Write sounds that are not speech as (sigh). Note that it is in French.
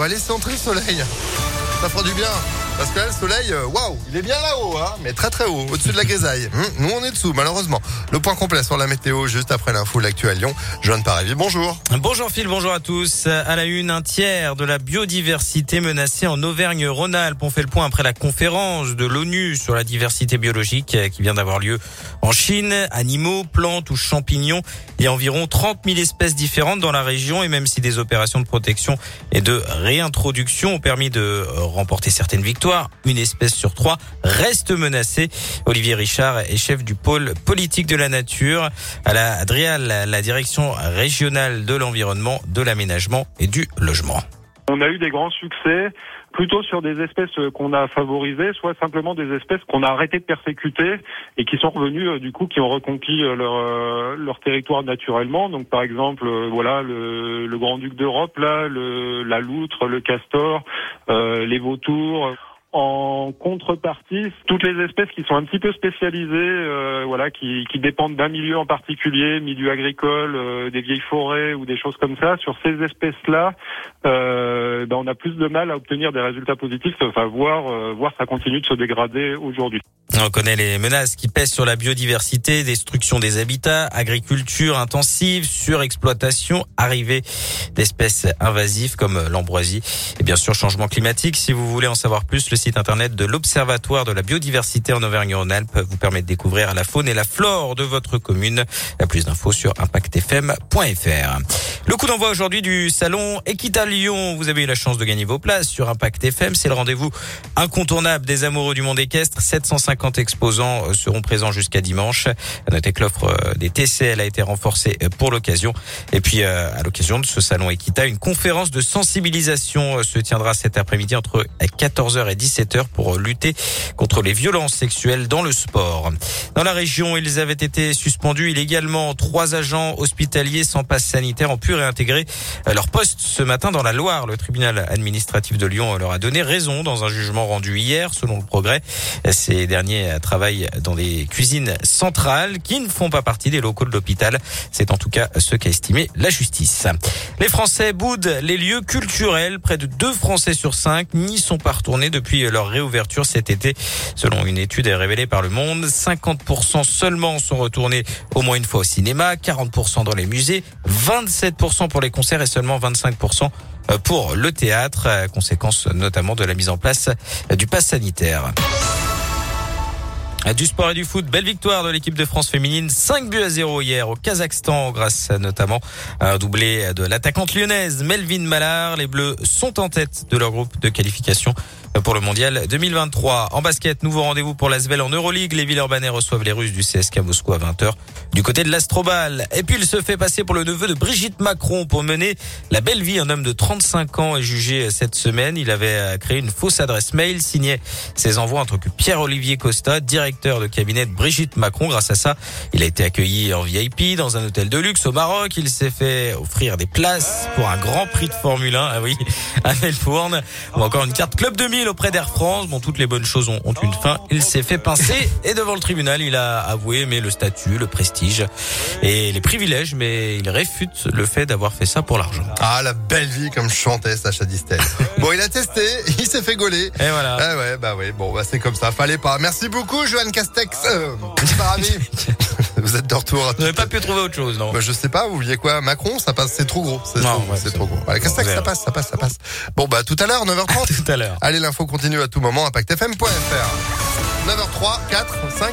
va laisser entrer le soleil. Ça fera du bien. Parce que là, le soleil, euh, waouh, il est bien là-haut, hein, mais très très haut, au-dessus de la grisaille. Hum, nous, on est dessous, malheureusement. Le point complet sur la météo, juste après l'info, l'actu à Lyon. Joanne Paravis, bonjour. Bonjour Phil, bonjour à tous. À la une, un tiers de la biodiversité menacée en Auvergne-Rhône-Alpes. On fait le point après la conférence de l'ONU sur la diversité biologique euh, qui vient d'avoir lieu en Chine. Animaux, plantes ou champignons. Il y a environ 30 000 espèces différentes dans la région et même si des opérations de protection et de réintroduction ont permis de remporter certaines victoires, une espèce sur trois reste menacée. Olivier Richard est chef du pôle politique de la nature à la Adrial, la direction régionale de l'environnement, de l'aménagement et du logement. On a eu des grands succès plutôt sur des espèces qu'on a favorisées, soit simplement des espèces qu'on a arrêté de persécuter et qui sont revenues euh, du coup, qui ont reconquis euh, leur, euh, leur territoire naturellement. Donc par exemple, voilà le, le grand duc d'Europe, là, le, la loutre, le castor, euh, les vautours. En contrepartie, toutes les espèces qui sont un petit peu spécialisées, euh, voilà, qui, dépendent d'un milieu en particulier, milieu agricole, euh, des vieilles forêts ou des choses comme ça, sur ces espèces-là, euh, ben on a plus de mal à obtenir des résultats positifs, enfin voir, voir ça continue de se dégrader aujourd'hui. On connaît les menaces qui pèsent sur la biodiversité, destruction des habitats, agriculture intensive, surexploitation, arrivée d'espèces invasives comme l'ambroisie et bien sûr changement climatique. Si vous voulez en savoir plus, le site internet de l'Observatoire de la biodiversité en Auvergne-Rhône-Alpes vous permet de découvrir la faune et la flore de votre commune. Plus d'infos sur impactfm.fr. Le coup d'envoi aujourd'hui du salon Equita Lyon. Vous avez eu la chance de gagner vos places sur Impact FM. C'est le rendez-vous incontournable des amoureux du monde équestre. 750 exposants euh, seront présents jusqu'à dimanche. À noter que l'offre euh, des TCL a été renforcée euh, pour l'occasion. Et puis, à l'occasion de ce salon Equita, une conférence de sensibilisation se tiendra cet après-midi entre 14h et 17h pour lutter contre les violences sexuelles dans le sport. Dans la région, ils avaient été suspendus illégalement. Trois agents hospitaliers sans passe sanitaire ont pu réintégrer leur poste ce matin dans la Loire. Le tribunal administratif de Lyon leur a donné raison dans un jugement rendu hier. Selon le progrès, ces derniers travaillent dans des cuisines centrales qui ne font pas partie des locaux de l'hôpital. C'est en tout cas ce qu'a estimé la justice. Les Français boudent les lieux culturels. Près de deux Français sur cinq n'y sont pas retournés depuis leur réouverture cet été. Selon une étude révélée par Le Monde, 50% seulement sont retournés au moins une fois au cinéma, 40% dans les musées, 27% pour les concerts et seulement 25% pour le théâtre, conséquence notamment de la mise en place du pass sanitaire. Du sport et du foot, belle victoire de l'équipe de France féminine, 5 buts à 0 hier au Kazakhstan grâce notamment à un doublé de l'attaquante lyonnaise Melvin Mallard. Les Bleus sont en tête de leur groupe de qualification pour le mondial 2023. En basket, nouveau rendez-vous pour l'Asvel en Euroleague. Les Villeurbanais reçoivent les Russes du CSK Moscou à 20h du côté de l'Astrobal. Et puis il se fait passer pour le neveu de Brigitte Macron pour mener la belle vie. Un homme de 35 ans est jugé cette semaine. Il avait créé une fausse adresse mail, signé ses envois entre Pierre-Olivier Costa, directeur de cabinet de Brigitte Macron. Grâce à ça, il a été accueilli en VIP dans un hôtel de luxe au Maroc. Il s'est fait offrir des places pour un grand prix de Formule 1. Ah oui, à Melbourne. Ou encore une carte Club 2000 auprès d'Air France. Bon, toutes les bonnes choses ont, ont une fin. Il s'est fait pincer (laughs) et devant le tribunal, il a avoué mais le statut, le prestige et les privilèges, mais il réfute le fait d'avoir fait ça pour l'argent. Ah, la belle vie comme chantait Sacha Distel. (laughs) bon, il a testé, il s'est fait gauler. Et voilà. Ah ouais, bah oui, bon, bah c'est comme ça, fallait pas. Merci beaucoup, Joanne Castex. (laughs) Euh, vous êtes de retour. Vous n'avez pas pu trouver autre chose, non bah, Je sais pas, vous vouliez quoi? Macron, ça passe, c'est trop gros. C'est trop, ouais, trop, gros. Voilà, Castex, ça passe, ça passe, ça passe? Bon, bah tout à l'heure, 9h30. (laughs) tout à l'heure. Allez, l'info continue à tout moment, impactfm.fr. 9h03, 4, 5.